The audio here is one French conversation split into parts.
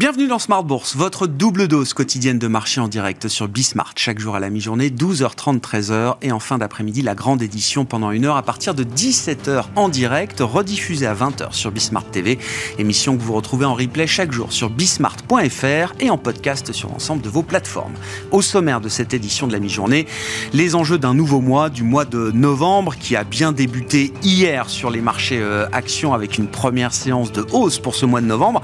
Bienvenue dans Smart Bourse, votre double dose quotidienne de marché en direct sur Bismart. Chaque jour à la mi-journée, 12h30, 13h. Et en fin d'après-midi, la grande édition pendant une heure à partir de 17h en direct, rediffusée à 20h sur Bismart TV. Émission que vous retrouvez en replay chaque jour sur bismart.fr et en podcast sur l'ensemble de vos plateformes. Au sommaire de cette édition de la mi-journée, les enjeux d'un nouveau mois, du mois de novembre, qui a bien débuté hier sur les marchés euh, actions avec une première séance de hausse pour ce mois de novembre.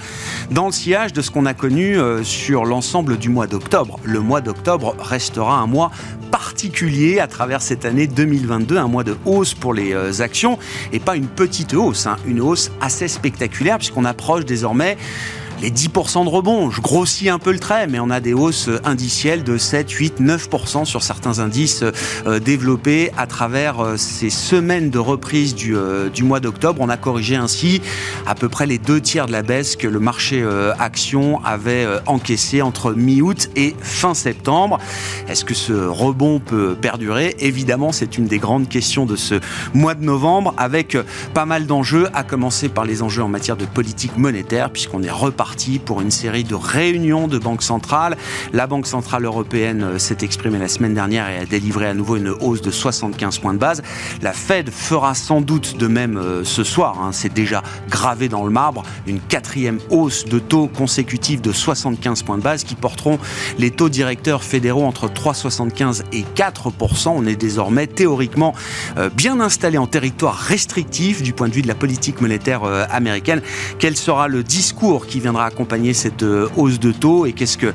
Dans le sillage de ce qu'on a connu euh, sur l'ensemble du mois d'octobre. Le mois d'octobre restera un mois particulier à travers cette année 2022, un mois de hausse pour les euh, actions et pas une petite hausse, hein, une hausse assez spectaculaire puisqu'on approche désormais les 10% de rebond. Je grossis un peu le trait, mais on a des hausses indicielles de 7, 8, 9% sur certains indices euh, développés à travers euh, ces semaines de reprise du, euh, du mois d'octobre. On a corrigé ainsi à peu près les deux tiers de la baisse que le marché action avait encaissé entre mi-août et fin septembre. Est-ce que ce rebond peut perdurer? Évidemment, c'est une des grandes questions de ce mois de novembre avec pas mal d'enjeux, à commencer par les enjeux en matière de politique monétaire, puisqu'on est reparti pour une série de réunions de banques centrales. La Banque centrale européenne euh, s'est exprimée la semaine dernière et a délivré à nouveau une hausse de 75 points de base. La Fed fera sans doute de même euh, ce soir. Hein. C'est déjà gravé dans le marbre. Une quatrième hausse de taux consécutive de 75 points de base qui porteront les taux directeurs fédéraux entre 3,75 et 4 On est désormais théoriquement euh, bien installé en territoire restrictif du point de vue de la politique monétaire américaine. Quel sera le discours qui viendra accompagner cette euh, hausse de taux et qu'est-ce que euh,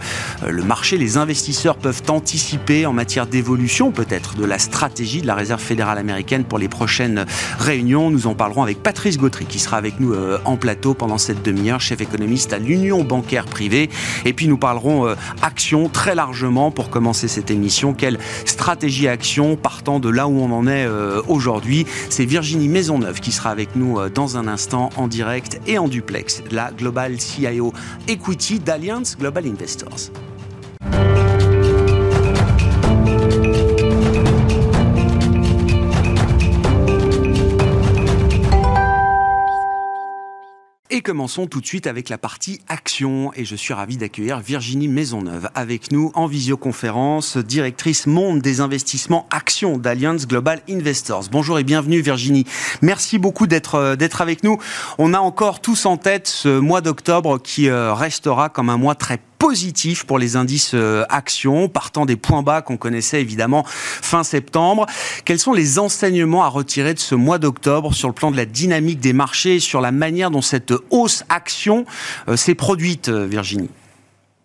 le marché, les investisseurs peuvent anticiper en matière d'évolution peut-être de la stratégie de la Réserve fédérale américaine pour les prochaines réunions. Nous en parlerons avec Patrice Gautry qui sera avec nous euh, en plateau pendant cette demi-heure, chef économiste à l'Union bancaire privée. Et puis nous parlerons action très largement pour commencer cette émission. Quelle stratégie action partant de là où on en est aujourd'hui? C'est Virginie Maisonneuve qui sera avec nous dans un instant en direct et en duplex. La Global Equity d'Alliance Global Investors. Et commençons tout de suite avec la partie action. Et je suis ravi d'accueillir Virginie Maisonneuve avec nous en visioconférence, directrice monde des investissements actions d'Alliance Global Investors. Bonjour et bienvenue Virginie. Merci beaucoup d'être euh, d'être avec nous. On a encore tous en tête ce mois d'octobre qui euh, restera comme un mois très positif pour les indices euh, actions, partant des points bas qu'on connaissait évidemment fin septembre. Quels sont les enseignements à retirer de ce mois d'octobre sur le plan de la dynamique des marchés et sur la manière dont cette hausse action euh, s'est produite, euh, Virginie?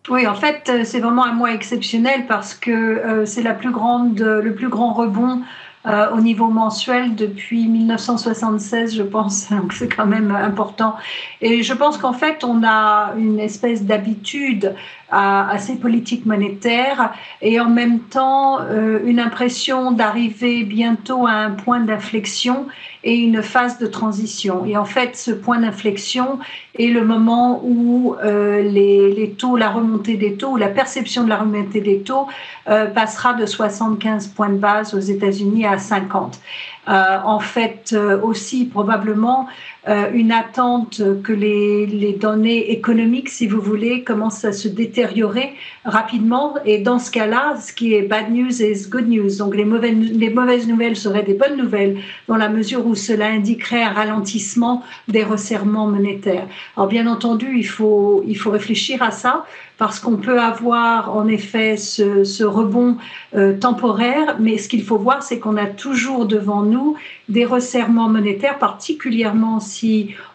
Oui, en fait, c'est vraiment un mois exceptionnel parce que c'est la plus grande, le plus grand rebond euh, au niveau mensuel depuis 1976, je pense. Donc c'est quand même important. Et je pense qu'en fait, on a une espèce d'habitude à, à, ces politiques monétaires et en même temps euh, une impression d'arriver bientôt à un point d'inflexion et une phase de transition. Et en fait, ce point d'inflexion est le moment où euh, les, les, taux, la remontée des taux, ou la perception de la remontée des taux euh, passera de 75 points de base aux États-Unis à 50. Euh, en fait aussi probablement euh, une attente que les, les, données économiques, si vous voulez, commencent à se détériorer rapidement. Et dans ce cas-là, ce qui est bad news is good news. Donc les mauvaises, les mauvaises nouvelles seraient des bonnes nouvelles dans la mesure où cela indiquerait un ralentissement des resserrements monétaires. Alors bien entendu, il faut, il faut réfléchir à ça parce qu'on peut avoir en effet ce, ce rebond euh, temporaire, mais ce qu'il faut voir, c'est qu'on a toujours devant nous des resserrements monétaires, particulièrement si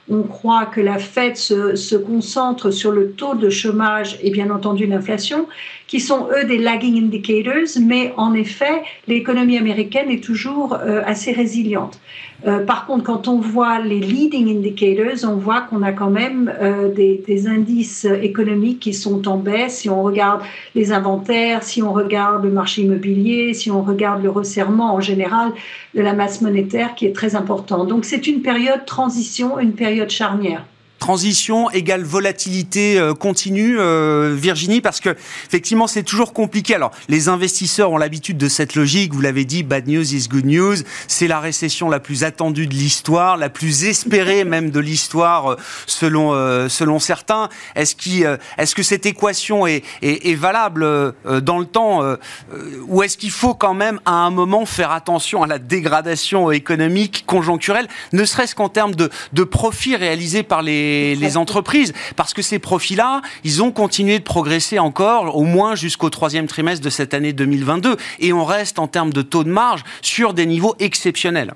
on croit que la Fed se, se, concentre sur le taux de chômage et bien entendu l'inflation, qui sont eux des lagging indicators, mais en effet, l'économie américaine est toujours euh, assez résiliente. Euh, par contre, quand on voit les leading indicators, on voit qu'on a quand même euh, des, des, indices économiques qui sont en baisse. Si on regarde les inventaires, si on regarde le marché immobilier, si on regarde le resserrement en général de la masse monétaire qui est très important. Donc c'est une période transition, une période charnière. Transition égale volatilité euh, continue, euh, Virginie, parce que effectivement c'est toujours compliqué. Alors les investisseurs ont l'habitude de cette logique. Vous l'avez dit, bad news is good news. C'est la récession la plus attendue de l'histoire, la plus espérée même de l'histoire, euh, selon selon certains. Est-ce qui est-ce que cette équation est, est, est valable dans le temps, ou est-ce qu'il faut quand même à un moment faire attention à la dégradation économique conjoncturelle, ne serait-ce qu'en termes de, de profits réalisés par les les, entreprises. Parce que ces profils-là, ils ont continué de progresser encore, au moins jusqu'au troisième trimestre de cette année 2022. Et on reste en termes de taux de marge sur des niveaux exceptionnels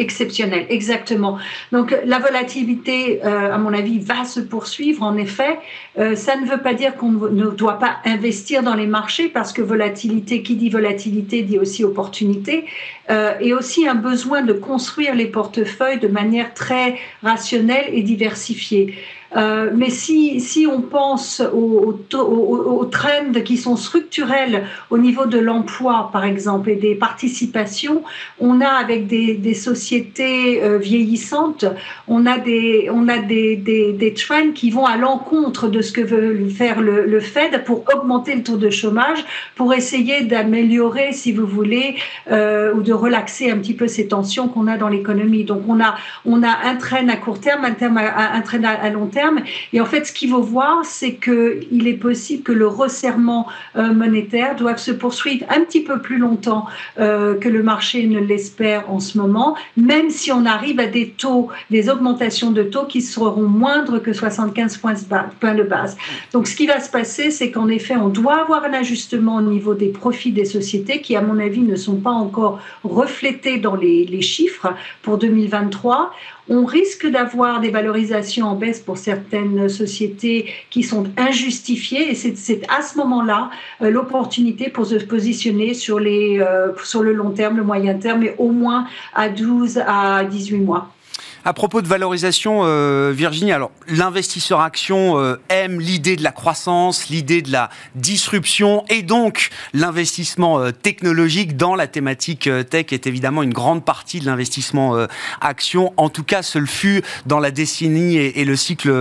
exceptionnel, exactement. Donc la volatilité, euh, à mon avis, va se poursuivre. En effet, euh, ça ne veut pas dire qu'on ne doit pas investir dans les marchés, parce que volatilité, qui dit volatilité, dit aussi opportunité, euh, et aussi un besoin de construire les portefeuilles de manière très rationnelle et diversifiée. Euh, mais si, si on pense aux, aux, trends qui sont structurels au niveau de l'emploi, par exemple, et des participations, on a avec des, sociétés euh, vieillissantes, on a, des, on a des, des, trends qui vont à l'encontre de ce que veut faire le, Fed pour augmenter le taux de chômage, pour essayer d'améliorer, si vous voulez, euh, ou de relaxer un petit peu ces tensions qu'on a dans l'économie. Donc on a, on a un train à court terme, un, terme un train à long terme et en fait, ce qu'il faut voir, c'est qu'il est possible que le resserrement euh, monétaire doive se poursuivre un petit peu plus longtemps euh, que le marché ne l'espère en ce moment, même si on arrive à des taux, des augmentations de taux qui seront moindres que 75 points de base. Donc, ce qui va se passer, c'est qu'en effet, on doit avoir un ajustement au niveau des profits des sociétés qui, à mon avis, ne sont pas encore reflétés dans les, les chiffres pour 2023 on risque d'avoir des valorisations en baisse pour certaines sociétés qui sont injustifiées et c'est à ce moment-là euh, l'opportunité pour se positionner sur, les, euh, sur le long terme, le moyen terme et au moins à 12 à 18 mois. À propos de valorisation, euh, Virginie, alors l'investisseur action euh, aime l'idée de la croissance, l'idée de la disruption et donc l'investissement euh, technologique dans la thématique tech est évidemment une grande partie de l'investissement action. En tout cas, ce le fut dans la décennie et, et le cycle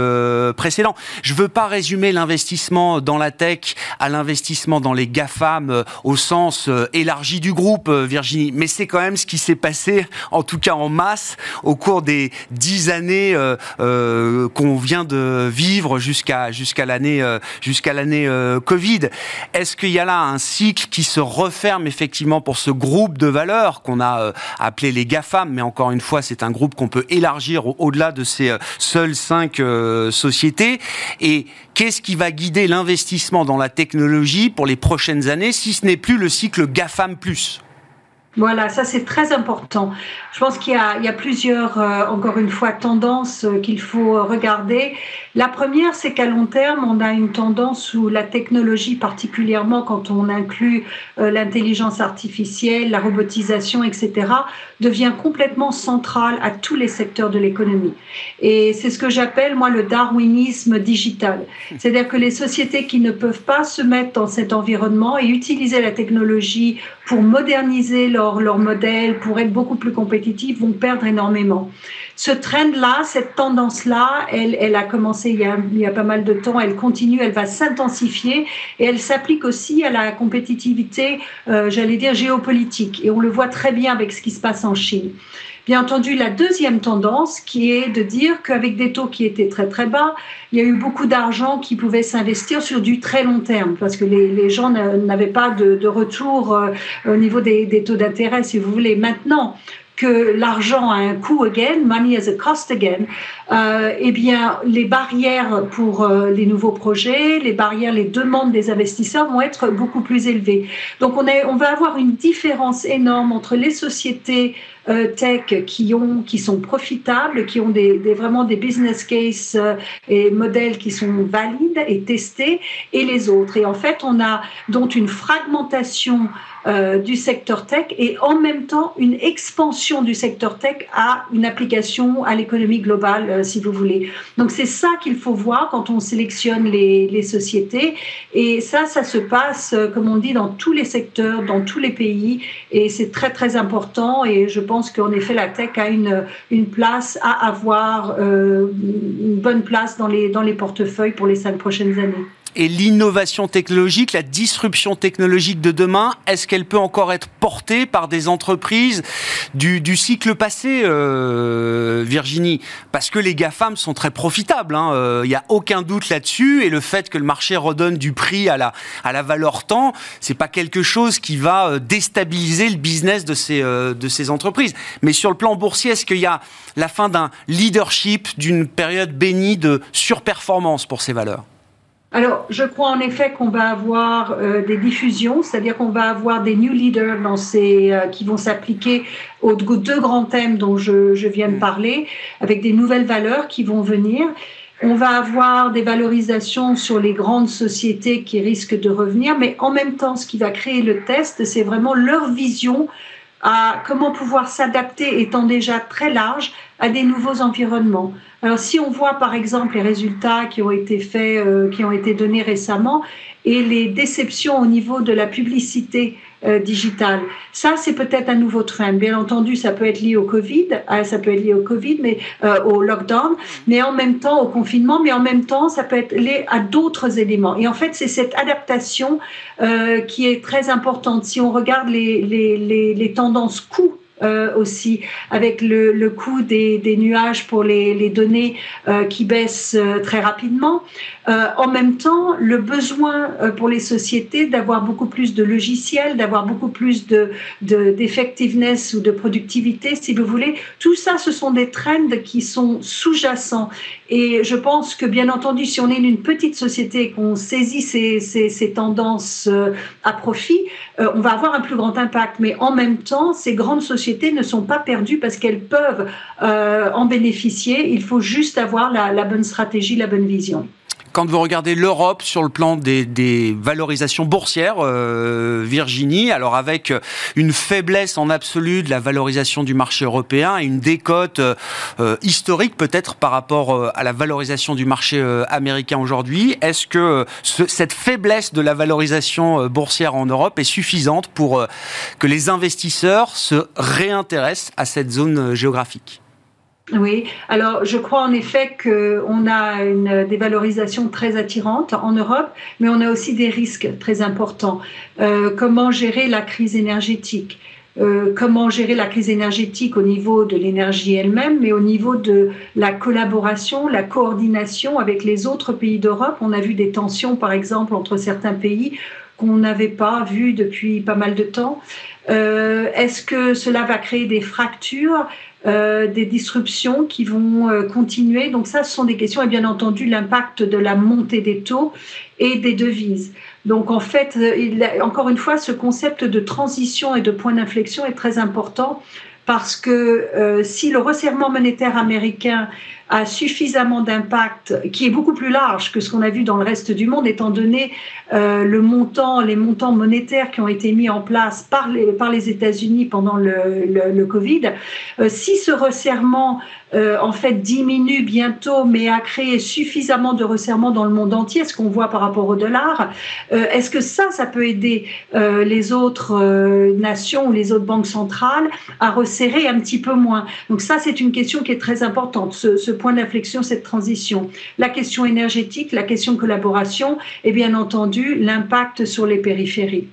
précédent. Je veux pas résumer l'investissement dans la tech à l'investissement dans les GAFAM au sens élargi du groupe, Virginie, mais c'est quand même ce qui s'est passé, en tout cas en masse, au cours des dix années euh, euh, qu'on vient de vivre jusqu'à jusqu'à l'année euh, jusqu'à l'année Covid. Est-ce qu'il y a là un cycle qui se referme effectivement pour ce groupe de valeurs qu'on a appelé les GAFAM, mais encore une fois, c'est un groupe qu'on peut élargir au-delà de ces seules cinq sociétés. Et qu'est-ce qui va guider l'investissement dans la technologie pour les prochaines années, si ce n'est plus le cycle GAFAM+. Voilà, ça c'est très important. Je pense qu'il y, a plusieurs, euh, encore une fois, tendances euh, qu'il faut regarder. La première, c'est qu'à long terme, on a une tendance où la technologie, particulièrement quand on inclut euh, l'intelligence artificielle, la robotisation, etc., devient complètement centrale à tous les secteurs de l'économie. Et c'est ce que j'appelle, moi, le darwinisme digital. C'est-à-dire que les sociétés qui ne peuvent pas se mettre dans cet environnement et utiliser la technologie pour moderniser leur, leur modèle, pour être beaucoup plus compétitifs, vont perdre énormément. Ce trend-là, cette tendance-là, elle, elle a commencé il y a, il y a pas mal de temps, elle continue, elle va s'intensifier et elle s'applique aussi à la compétitivité, euh, j'allais dire, géopolitique. Et on le voit très bien avec ce qui se passe en Chine. Bien entendu, la deuxième tendance qui est de dire qu'avec des taux qui étaient très très bas, il y a eu beaucoup d'argent qui pouvait s'investir sur du très long terme parce que les, gens n'avaient pas de, retour euh, au niveau des, taux d'intérêt, si vous voulez. Maintenant, que l'argent a un coût again, money has a cost again, euh, eh bien, les barrières pour euh, les nouveaux projets, les barrières, les demandes des investisseurs vont être beaucoup plus élevées. Donc, on, est, on va avoir une différence énorme entre les sociétés tech qui, ont, qui sont profitables, qui ont des, vraiment des business cases euh, et modèles qui sont valides et testés, et les autres. Et en fait, on a donc une fragmentation euh, du secteur tech et en même temps une expansion du secteur tech à une application à l'économie globale, euh, si vous voulez. Donc c'est ça qu'il faut voir quand on sélectionne les, les, sociétés. Et ça, ça se passe, comme on dit, dans tous les secteurs, dans tous les pays. Et c'est très, très important. Et je pense pense qu'en effet, la tech a une, place à avoir, une bonne place dans les portefeuilles pour les cinq prochaines années et l'innovation technologique, la disruption technologique de demain, est-ce qu'elle peut encore être portée par des entreprises du, cycle passé, euh, Virginie? Parce que les GAFAM sont très profitables, il hein. n'y euh, a aucun doute là-dessus, et le fait que le marché redonne du prix à la, à la valeur temps, c'est pas quelque chose qui va euh, déstabiliser le business de ces, de ces entreprises. Mais sur le plan boursier, est-ce qu'il y a la fin d'un leadership, d'une période bénie de surperformance pour ces valeurs? Alors, je crois en effet qu'on va avoir euh, des diffusions, c'est-à-dire qu'on va avoir des new leaders dans ces, euh, qui vont s'appliquer aux deux grands thèmes dont je, je, viens de mm. parler, avec des nouvelles valeurs qui vont venir. On va avoir des valorisations sur les grandes sociétés qui risquent de revenir, mais en même temps, ce qui va créer le test, c'est vraiment leur vision à comment pouvoir s'adapter étant déjà très large à des nouveaux environnements. Alors si on voit par exemple les résultats qui ont été faits, euh, qui ont été donnés récemment, et les déceptions au niveau de la publicité euh, digitale, ça c'est peut-être un nouveau trend. Bien entendu, ça peut être lié au Covid, euh, ça peut être lié au Covid, mais au lockdown, mais en même temps au confinement, mais en même temps ça peut être lié à d'autres éléments. Et en fait, c'est cette adaptation qui est très importante. Si on regarde les, les, les, les tendances coûts euh, aussi, avec le, coût des, nuages pour les, les données euh, qui baissent euh, très rapidement. en même temps, le besoin pour les sociétés d'avoir beaucoup plus de logiciels, d'avoir beaucoup plus de d'effectiveness ou de productivité, si vous voulez, tout ça, ce sont des trends qui sont sous-jacents. Et je pense que, bien entendu, si on est une petite société, qu'on saisit ces, ces, ces, tendances à profit, on va avoir un plus grand impact. Mais en même temps, ces grandes sociétés ne sont pas perdues parce qu'elles peuvent euh, en bénéficier. Il faut juste avoir la bonne stratégie, la bonne vision quand vous regardez l'Europe sur le plan des, valorisations boursières, euh, Virginie, alors avec une faiblesse en absolu de la valorisation du marché européen et une décote euh, historique peut-être par rapport euh, à la valorisation du marché américain aujourd'hui, est-ce que cette faiblesse de la valorisation boursière en Europe est suffisante pour que les investisseurs se réintéressent à cette zone géographique? Oui, alors je crois en effet qu'on a une dévalorisation très attirante en Europe, mais on a aussi des risques très importants. Euh, comment gérer la crise énergétique? Euh, comment gérer la crise énergétique au niveau de l'énergie elle-même, mais au niveau de la collaboration, la coordination avec les autres pays d'Europe? On a vu des tensions, par exemple, entre certains pays qu'on n'avait pas vues depuis pas mal de temps. Euh, Est-ce que cela va créer des fractures? Euh, des disruptions qui vont euh, continuer. Donc ça, ce sont des questions et bien entendu l'impact de la montée des taux et des devises. Donc en fait, euh, il, encore une fois, ce concept de transition et de point d'inflexion est très important parce que si le resserrement monétaire américain a suffisamment d'impact, qui est beaucoup plus large que ce qu'on a vu dans le reste du monde, étant donné euh, le montant, les montants monétaires qui ont été mis en place par les, par les États-Unis pendant le, le, Covid. Euh, si ce resserrement euh, en fait diminue bientôt, mais a créé suffisamment de resserrement dans le monde entier, ce qu'on voit par rapport au dollar, est-ce que ça, ça peut aider les autres nations ou les autres banques centrales à resserrer un petit peu moins? Donc ça, c'est une question qui est très importante. Ce point d'inflexion, cette transition. La question énergétique, la question collaboration et bien entendu l'impact sur les périphéries.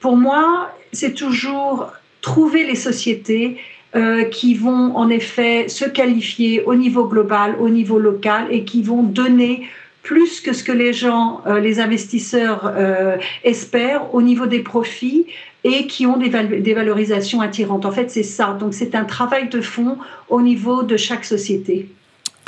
Pour moi, c'est toujours trouver les sociétés euh, qui vont en effet se qualifier au niveau global, au niveau local et qui vont donner plus que ce que les gens, euh, les investisseurs euh, espèrent au niveau des profits et qui ont des, des valorisations attirantes. En fait, c'est ça. Donc, c'est un travail de fond au niveau de chaque société.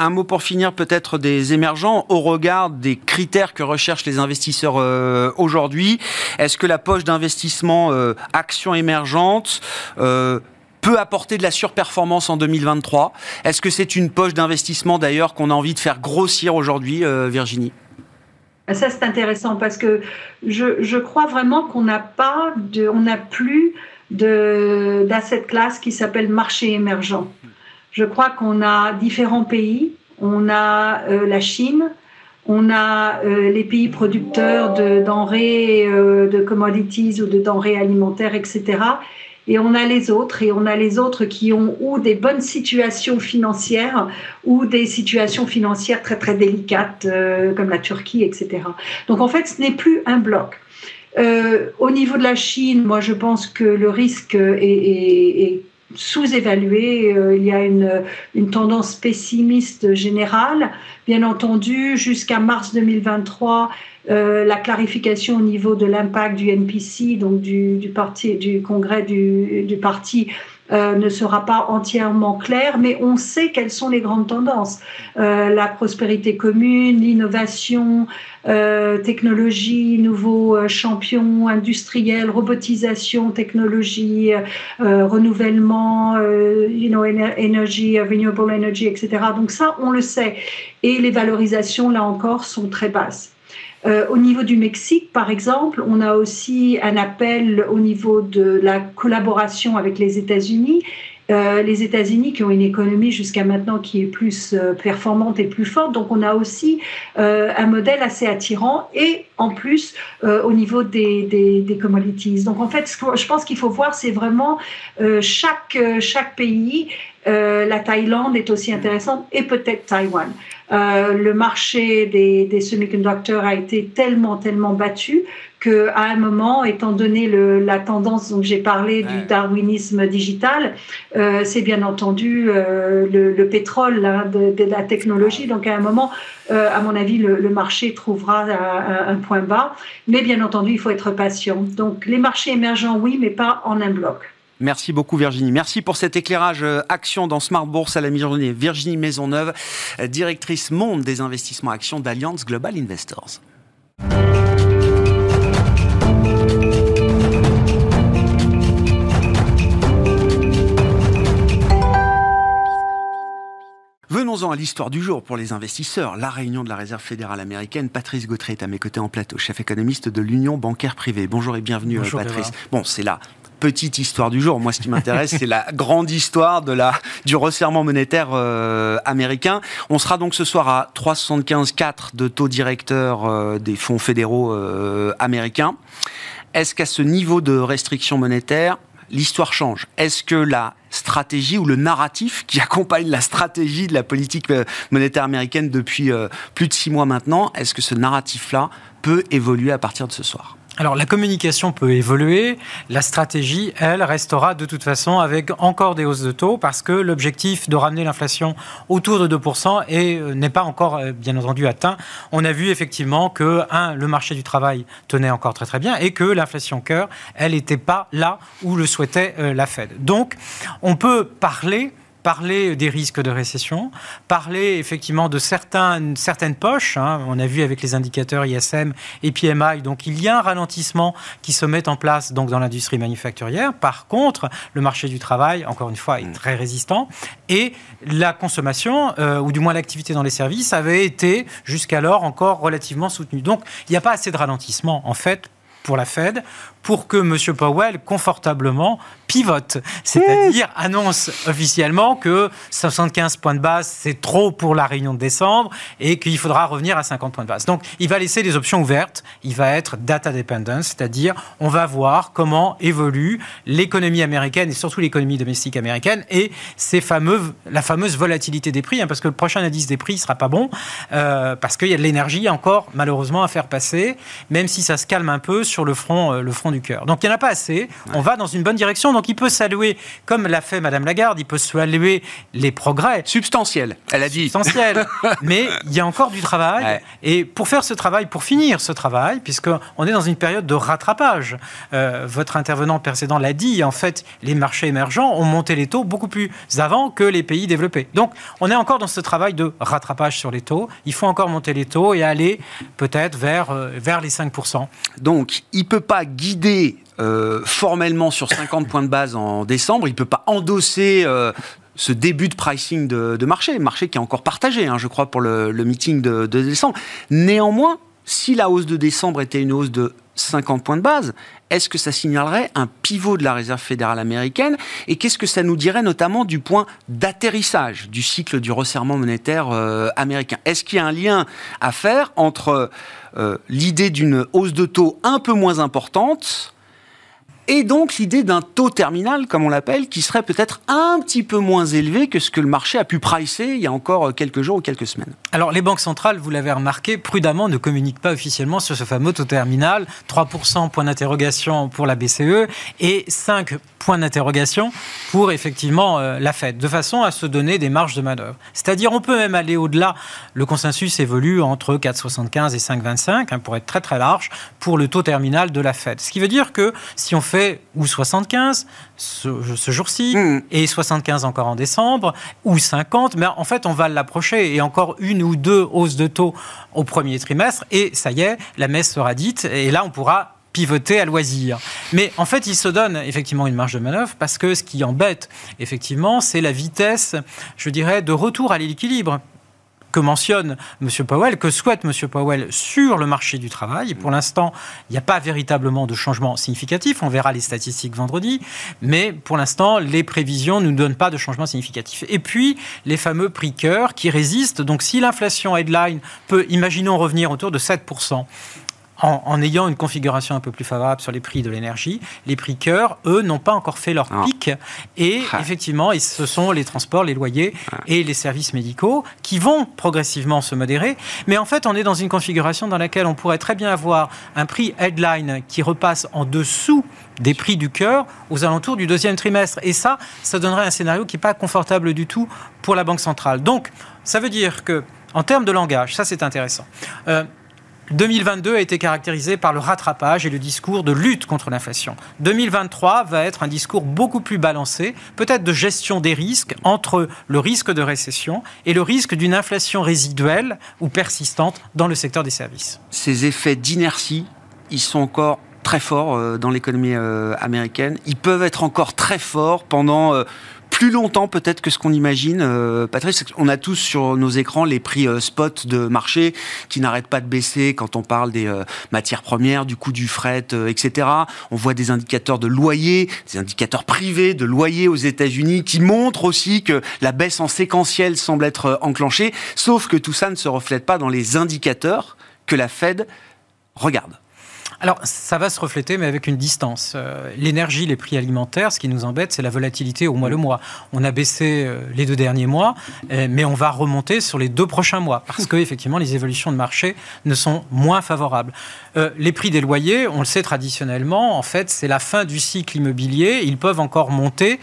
Un mot pour finir peut-être des émergents au regard des critères que recherchent les investisseurs euh, aujourd'hui. Est-ce que la poche d'investissement euh, actions émergentes euh, peut apporter de la surperformance en 2023 Est-ce que c'est une poche d'investissement d'ailleurs qu'on a envie de faire grossir aujourd'hui, Virginie? Ah, ça, c'est intéressant parce que je, crois vraiment qu'on n'a pas on n'a plus d'asset classe qui s'appelle marché émergent. Je crois qu'on a différents pays. On a euh, la Chine, on a euh, les pays producteurs de denrées, euh, de commodities ou de denrées alimentaires, etc. et on a les autres, et on a les autres qui ont ou des bonnes situations financières ou des situations financières très très délicates, comme la Turquie, etc. Donc en fait, ce n'est plus un bloc. Au niveau de la Chine, moi je pense que le risque est sous-évalué. Euh, il y a une, une, tendance pessimiste générale. Bien entendu, jusqu'à mars 2023, euh, la clarification au niveau de l'impact du NPC, donc du, du, parti, du congrès du, du parti, euh, ne sera pas entièrement clair, mais on sait quelles sont les grandes tendances. Euh, la prospérité commune, l'innovation, euh, technologie, nouveaux euh, champions industriels, robotisation, technologie, euh, renouvellement, you know, energy, renewable energy, etc. Donc ça, on le sait. Et les valorisations, là encore, sont très basses. Euh, au niveau du Mexique, par exemple, on a aussi un appel au niveau de la collaboration avec les États-Unis. Euh, les États-Unis qui ont une économie jusqu'à maintenant qui est plus euh, performante et plus forte. Donc on a aussi un modèle assez attirant et en plus au niveau des, des, des, commodities. Donc en fait, ce que je pense qu'il faut voir, c'est vraiment chaque, chaque pays. La Thaïlande est aussi intéressante et peut-être Taïwan. Euh, le marché des, des semi-conducteurs a été tellement, tellement battu qu'à un moment, étant donné le, la tendance dont j'ai parlé du darwinisme digital, euh, c'est bien entendu euh, le, le, pétrole hein, de, de, la technologie. Donc à un moment, euh, à mon avis, le, le marché trouvera un, un, point bas. Mais bien entendu, il faut être patient. Donc les marchés émergents, oui, mais pas en un bloc. Merci beaucoup Virginie. Merci pour cet éclairage euh, action dans Smart Bourse à la mi-journée. Virginie Maisonneuve, euh, directrice monde des investissements actions d'Alliance Global Investors. Venons-en à l'histoire du jour pour les investisseurs. La réunion de la Réserve fédérale américaine. Patrice Gautret est à mes côtés en plateau, chef économiste de l'Union bancaire privée. Bonjour et bienvenue Bonjour, Patrice. Bon, c'est là petite histoire du jour. Moi, ce qui m'intéresse, c'est la grande histoire de la, du resserrement monétaire euh, américain. On sera donc ce soir à 3,75,4 de taux directeur euh, des fonds fédéraux euh, américains. Est-ce qu'à ce niveau de restriction monétaire, l'histoire change? Est-ce que la stratégie ou le narratif qui accompagne la stratégie de la politique monétaire américaine depuis plus de six mois maintenant, est-ce que ce narratif-là peut évoluer à partir de ce soir? Alors la communication peut évoluer, la stratégie, elle, restera de toute façon avec encore des hausses de taux parce que l'objectif de ramener l'inflation autour de 2% euh, n'est pas encore euh, bien entendu atteint. On a vu effectivement que, un, le marché du travail tenait encore très très bien et que l'inflation cœur, elle n'était pas là où le souhaitait euh, la Fed. Donc on peut parler parler des risques de récession, parler effectivement de certaines poches. Hein. on a vu avec les indicateurs ISM et PMI, donc il y a un ralentissement qui se met en place donc dans l'industrie manufacturière. Par contre, le marché du travail, encore une fois, est mm. très résistant et la consommation, euh, ou du moins l'activité dans les services, avait été jusqu'alors encore relativement soutenue. Donc il n'y a pas assez de ralentissement en fait pour la Fed pour que M. Powell confortablement pivote, c'est-à-dire annonce officiellement que 75 points de base, c'est trop pour la réunion de décembre et qu'il faudra revenir à 50 points de base. Donc, il va laisser des options ouvertes. Il va être data dependent, c'est-à-dire on va voir comment évolue l'économie américaine et surtout l'économie domestique américaine et ces fameux, la fameuse volatilité des prix, hein, parce que le prochain indice des prix ne sera pas bon, euh, parce qu'il y a de l'énergie encore malheureusement à faire passer, même si ça se calme un peu sur le front, euh, le front du cœur. Donc il n'y en a pas assez. On va dans une bonne direction. Donc il peut saluer, comme l'a fait Madame Lagarde, il peut saluer les progrès. Substantiels, elle a dit. Substantiels. Mais il y a encore du travail. Ouais. Et pour faire ce travail, pour finir ce travail, puisqu'on est dans une période de rattrapage, euh, votre intervenant précédent l'a dit, en fait, les marchés émergents ont monté les taux beaucoup plus avant que les pays développés. Donc on est encore dans ce travail de rattrapage sur les taux. Il faut encore monter les taux et aller peut-être vers, euh, vers les 5%. Donc il ne peut pas guider euh, formellement sur 50 points de base en décembre. Il ne peut pas endosser euh, ce début de pricing de, marché, marché qui est encore partagé, hein, je crois, pour le, meeting de, décembre. Néanmoins, si la hausse de décembre était une hausse de 50 points de base, est-ce que ça signalerait un pivot de la Réserve fédérale américaine Et qu'est-ce que ça nous dirait notamment du point d'atterrissage du cycle du resserrement monétaire euh, américain? Est-ce qu'il y a un lien à faire entre euh, l'idée d'une hausse de taux un peu moins importante Et donc l'idée d'un taux terminal, comme on l'appelle, qui serait peut-être un petit peu moins élevé que ce que le marché a pu pricer il y a encore quelques jours ou quelques semaines. Alors les banques centrales, vous l'avez remarqué, prudemment ne communiquent pas officiellement sur ce fameux taux terminal. 3% point d'interrogation pour la BCE et 5 points d'interrogation pour effectivement euh, la Fed, de façon à se donner des marges de manœuvre. C'est-à-dire on peut même aller au-delà. Le consensus évolue entre 4,75 et 5,25 hein, pour être très très large pour le taux terminal de la Fed. Ce qui veut dire que si on fait ou 75 ce, ce jour-ci Mm. et 75 encore en décembre ou 50, mais en fait on va l'approcher et encore une ou deux hausses de taux au premier trimestre et ça y est, la messe sera dite et là on pourra pivoter à loisir. Mais en fait, il se donne effectivement une marge de manœuvre parce que ce qui embête, effectivement, c'est la vitesse, je dirais, de retour à l'équilibre que mentionne M. Powell, que souhaite M. Powell sur le marché du travail. Pour l'instant, il n'y a pas véritablement de changement significatif. On verra les statistiques vendredi. Mais pour l'instant, les prévisions ne nous donnent pas de changement significatif. Et puis, les fameux prix cœur qui résistent. Donc, si l'inflation headline peut, imaginons, revenir autour de 7%, en, en ayant une configuration un peu plus favorable sur les prix de l'énergie, les prix cœur, eux, n'ont pas encore fait leur pic. Et Ah. effectivement, ce sont les transports, les loyers et les services médicaux qui vont progressivement se modérer. Mais en fait, on est dans une configuration dans laquelle on pourrait très bien avoir un prix headline qui repasse en dessous des prix du cœur aux alentours du deuxième trimestre. Et ça, ça donnerait un scénario qui n'est pas confortable du tout pour la Banque centrale. Donc, ça veut dire que, en termes de langage, ça c'est intéressant. Euh, 2022 a été caractérisé par le rattrapage et le discours de lutte contre l'inflation. 2023 va être un discours beaucoup plus balancé, peut-être de gestion des risques entre le risque de récession et le risque d'une inflation résiduelle ou persistante dans le secteur des services. Ces effets d'inertie, ils sont encore très forts euh, dans l'économie euh, américaine. Ils peuvent être encore très forts pendant euh, plus longtemps peut-être que ce qu'on imagine. Euh, Patrice, on a tous sur nos écrans les prix euh, spot de marché qui n'arrêtent pas de baisser quand on parle des euh, matières premières, du coût du fret, euh, etc. On voit des indicateurs de loyer, des indicateurs privés de loyer aux États-Unis qui montrent aussi que la baisse en séquentiel semble être euh, enclenchée, sauf que tout ça ne se reflète pas dans les indicateurs que la Fed regarde. Alors, ça va se refléter, mais avec une distance. Euh, L'énergie, les prix alimentaires, ce qui nous embête, c'est la volatilité au mois le mois. On a baissé euh, les deux derniers mois, euh, mais on va remonter sur les deux prochains mois, parce que effectivement, les évolutions de marché ne sont moins favorables. Les prix des loyers, on le sait traditionnellement, en fait, c'est la fin du cycle immobilier. Ils peuvent encore monter,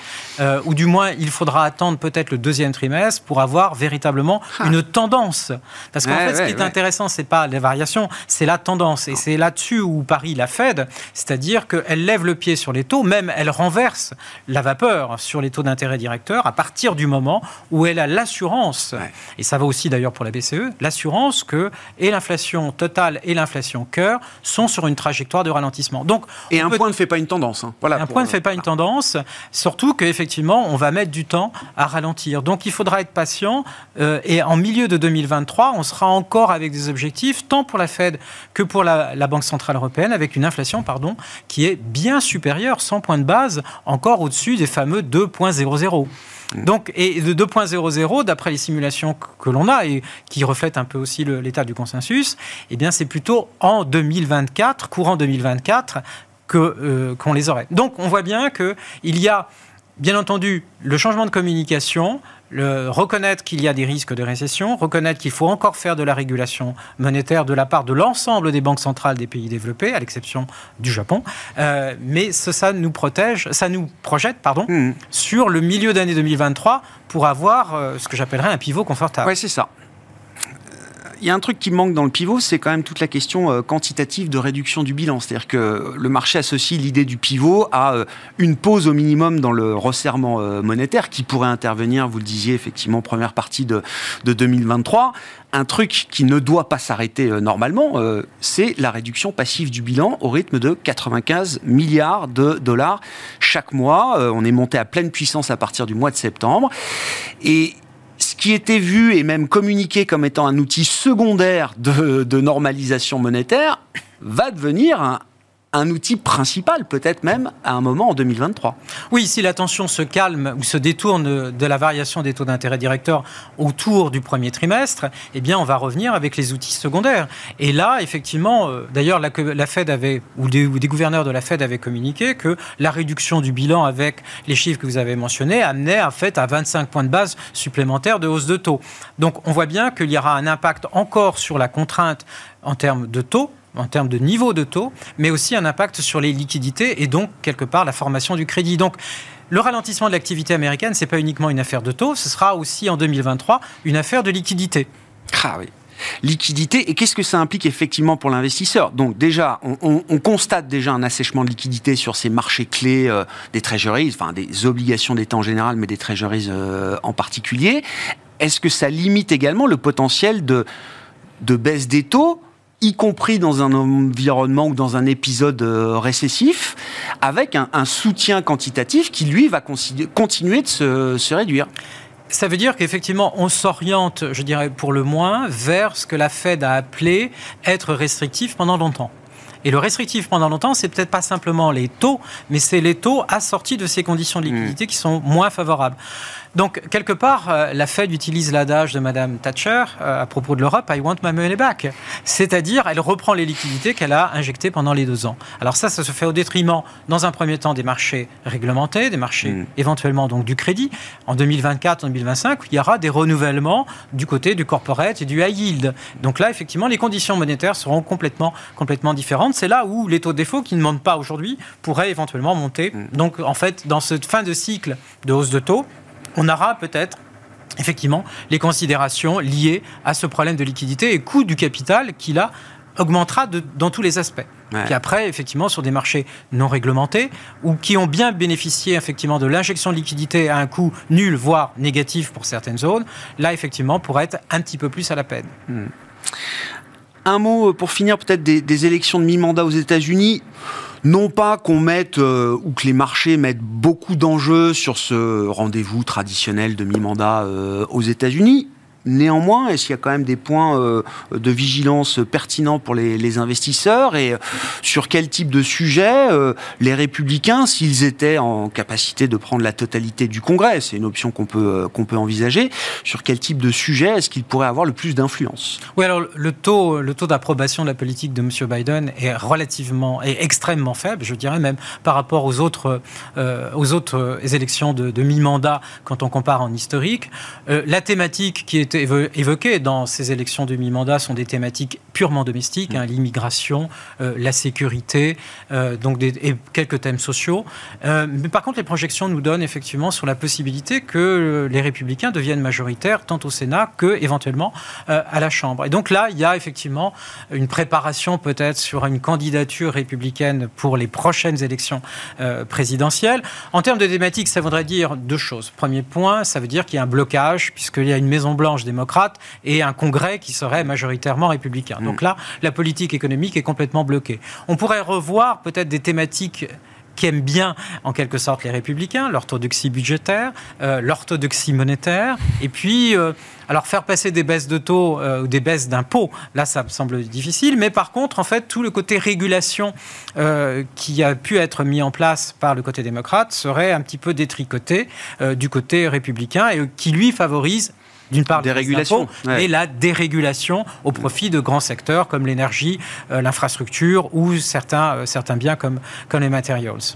ou du moins, il faudra attendre peut-être le deuxième trimestre pour avoir véritablement une tendance. Parce qu'en Ouais, fait, ce ouais, qui est ouais. intéressant, c'est pas les variations, c'est la tendance. Et c'est là-dessus où parie la Fed, c'est-à-dire qu'elle lève le pied sur les taux, même elle renverse la vapeur sur les taux d'intérêt directeurs à partir du moment où elle a l'assurance, Ouais. et ça va aussi d'ailleurs pour la BCE, l'assurance que et l'inflation totale et l'inflation cœur sont sur une trajectoire de ralentissement. Donc, Et un peut- point ne fait pas une tendance. hein. Voilà, un point ne fait pas une tendance, surtout qu'effectivement, on va mettre du temps à ralentir. Donc il faudra être patient. euh, et en milieu de 2023, on sera encore avec des objectifs, tant pour la Fed que pour la, la Banque Centrale Européenne, avec une inflation pardon, qui est bien supérieure, 100 points de base, encore au-dessus des fameux 2,00. Donc, et de 2.00, d'après les simulations que- l'on a et qui reflètent un peu aussi l'état du consensus, eh bien, c'est plutôt en 2024, courant 2024, que euh, qu'on les aurait. Donc, on voit bien que il y a, bien entendu, le changement de communication, le, reconnaître qu'il y a des risques de récession, reconnaître qu'il faut encore faire de la régulation monétaire de la part de l'ensemble des banques centrales des pays développés, à l'exception du Japon. Euh, mais ce- ça nous protège, ça nous projette, pardon, Mhm. sur le milieu d'année 2023 pour avoir euh, ce que j'appellerais un pivot confortable. Ouais, c'est ça. Il y a un truc qui manque dans le pivot, c'est quand même toute la question euh, quantitative de réduction du bilan. C'est-à-dire que le marché associe l'idée du pivot à euh, une pause au minimum dans le resserrement euh, monétaire qui pourrait intervenir, vous le disiez effectivement, première partie de, de 2023. Un truc qui ne doit pas s'arrêter normalement, c'est la réduction passive du bilan au rythme de 95 milliards de dollars chaque mois. On est monté à pleine puissance à partir du mois de septembre. Et ce qui était vu et même communiqué comme étant un outil secondaire de, normalisation monétaire va devenir un outil principal, peut-être même à un moment en 2023. Oui, si la tension se calme ou se détourne de la variation des taux d'intérêt directeurs autour du premier trimestre, eh bien, on va revenir avec les outils secondaires. Et là, effectivement, euh, d'ailleurs, la, la, Fed avait, ou des, ou des, gouverneurs de la Fed avaient communiqué que la réduction du bilan avec les chiffres que vous avez mentionnés amenait en fait à 25 points de base supplémentaires de hausse de taux. Donc, on voit bien qu'il y aura un impact encore sur la contrainte en termes de taux, en termes de niveau de taux, mais aussi un impact sur les liquidités et donc, quelque part, la formation du crédit. Donc, le ralentissement de l'activité américaine, ce n'est pas uniquement une affaire de taux, ce sera aussi en 2023 une affaire de liquidité. Ah oui liquidité et qu'est-ce que ça implique effectivement pour l'investisseur? Donc déjà, on, constate déjà un assèchement de liquidité sur ces marchés clés euh, des treasuries, enfin des obligations d'État en général, mais des treasuries euh, en particulier. Est-ce que ça limite également le potentiel de, de baisse des taux y compris dans un environnement ou dans un épisode euh, récessif, avec un, soutien quantitatif qui, lui, va continuer de se, réduire. Ça veut dire qu'effectivement, on s'oriente, je dirais pour le moins, vers ce que la Fed a appelé être restrictif pendant longtemps. Et le restrictif pendant longtemps, c'est peut-être pas simplement les taux, mais c'est les taux assortis de ces conditions de liquidité mmh. qui sont moins favorables. Donc, quelque part, euh, la Fed utilise l'adage de Madame Thatcher euh, à propos de l'Europe, I want my money back. C'est-à-dire, elle reprend les liquidités qu'elle a injectées pendant les deux ans. Alors ça, ça se fait au détriment, dans un premier temps, des marchés réglementés, des marchés mm. éventuellement donc du crédit. En 2024, en 2025, il y aura des renouvellements du côté du corporate et du high yield. Donc là, effectivement, les conditions monétaires seront complètement, complètement différentes. C'est là où les taux de défaut qui ne montent pas aujourd'hui pourraient éventuellement monter. Mm. Donc, en fait, dans cette fin de cycle de hausse de taux, on aura peut-être effectivement les considérations liées à ce problème de liquidité et coût du capital qui là augmentera dans tous les aspects. Puis après, effectivement, sur des marchés non réglementés ou qui ont bien bénéficié effectivement de l'injection de liquidité à un coût nul, voire négatif pour certaines zones, là, effectivement, pourrait être un petit peu plus à la peine. Hmm. Un mot pour finir peut-être des, des élections de mi-mandat aux États-Unis. Non pas qu'on mette euh, ou que les marchés mettent beaucoup d'enjeux sur ce rendez-vous traditionnel de mi-mandat euh, aux États-Unis. Néanmoins, est-ce qu'il y a quand même des points euh, de vigilance pertinents pour les, investisseurs et sur quel type de sujet les républicains, s'ils étaient en capacité de prendre la totalité du Congrès, c'est une option qu'on peut, qu'on peut envisager, sur quel type de sujet est-ce qu'ils pourraient avoir le plus d'influence? Oui, alors le taux, le taux d'approbation de la politique de M. Biden est relativement, est extrêmement faible, je dirais même par rapport aux autres, euh, aux autres euh, élections de, mi-mandat quand on compare en historique. Euh, la thématique qui est évoquée dans ces élections de mi-mandat sont des thématiques purement domestiques, mmh. hein, l'immigration, la sécurité, donc des, et quelques thèmes sociaux. mais par contre, les projections nous donnent effectivement sur la possibilité que les républicains deviennent majoritaires tant au Sénat que éventuellement à la Chambre. Et donc là, il y a effectivement une préparation peut-être sur une candidature républicaine pour les prochaines élections euh, présidentielles. En termes de thématiques, ça voudrait dire deux choses. Premier point, ça veut dire qu'il y a un blocage, puisqu'il y a une Maison-Blanche démocrate et un Congrès qui serait majoritairement républicain. Donc mm. là, la politique économique est complètement bloquée. On pourrait revoir peut-être des thématiques qui aiment bien, en quelque sorte, les républicains, l'orthodoxie budgétaire, euh, l'orthodoxie monétaire, et puis, euh, alors faire passer des baisses de taux euh, ou des baisses d'impôts, là, ça me semble difficile, mais par contre, en fait, tout le côté régulation qui a pu être mis en place par le côté démocrate serait un petit peu détricoté du côté républicain et qui, lui, favorise d'une part des régulations, et la dérégulation au profit de grands secteurs comme l'énergie, euh, l'infrastructure ou certains, euh, certains biens comme, comme les materials.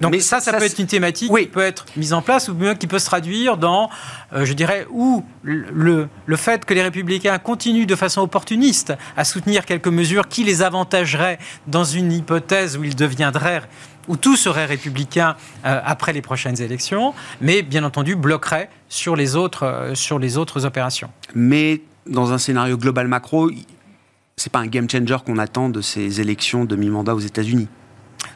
Donc Mais ça, ça, peut être une thématique qui peut être mise en place ou bien qui peut se traduire dans, euh, je dirais, où le, le fait que les républicains continuent de façon opportuniste à soutenir quelques mesures qui les avantageraient dans une hypothèse où ils deviendraient où tout serait républicain euh, après les prochaines élections, mais bien entendu bloquerait sur les autres, euh, sur les autres opérations. Mais dans un scénario global macro, c'est pas un game changer qu'on attend de ces élections de mi-mandat aux États-Unis.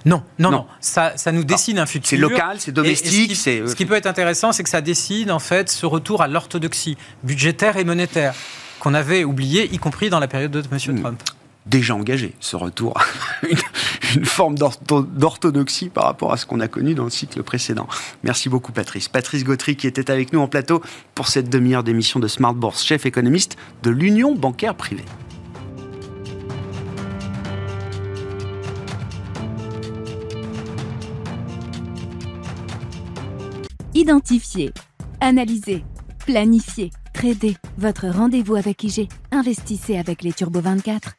Non, non, non, Ça, ça, nous dessine un futur. C'est local, c'est domestique. ce, qui, peut être intéressant, c'est que ça dessine en fait ce retour à l'orthodoxie budgétaire et monétaire qu'on avait oublié, y compris dans la période de M. Hmm. Trump déjà engagé, ce retour une, forme d'orthodoxie par rapport à ce qu'on a connu dans le cycle précédent. Merci beaucoup Patrice. Patrice Gautry qui était avec nous en plateau pour cette demi-heure d'émission de Smart Bourse, chef économiste de l'Union bancaire privée. Identifier, analyser, planifier, trader. Votre rendez-vous avec IG. Investissez avec les Turbo 24.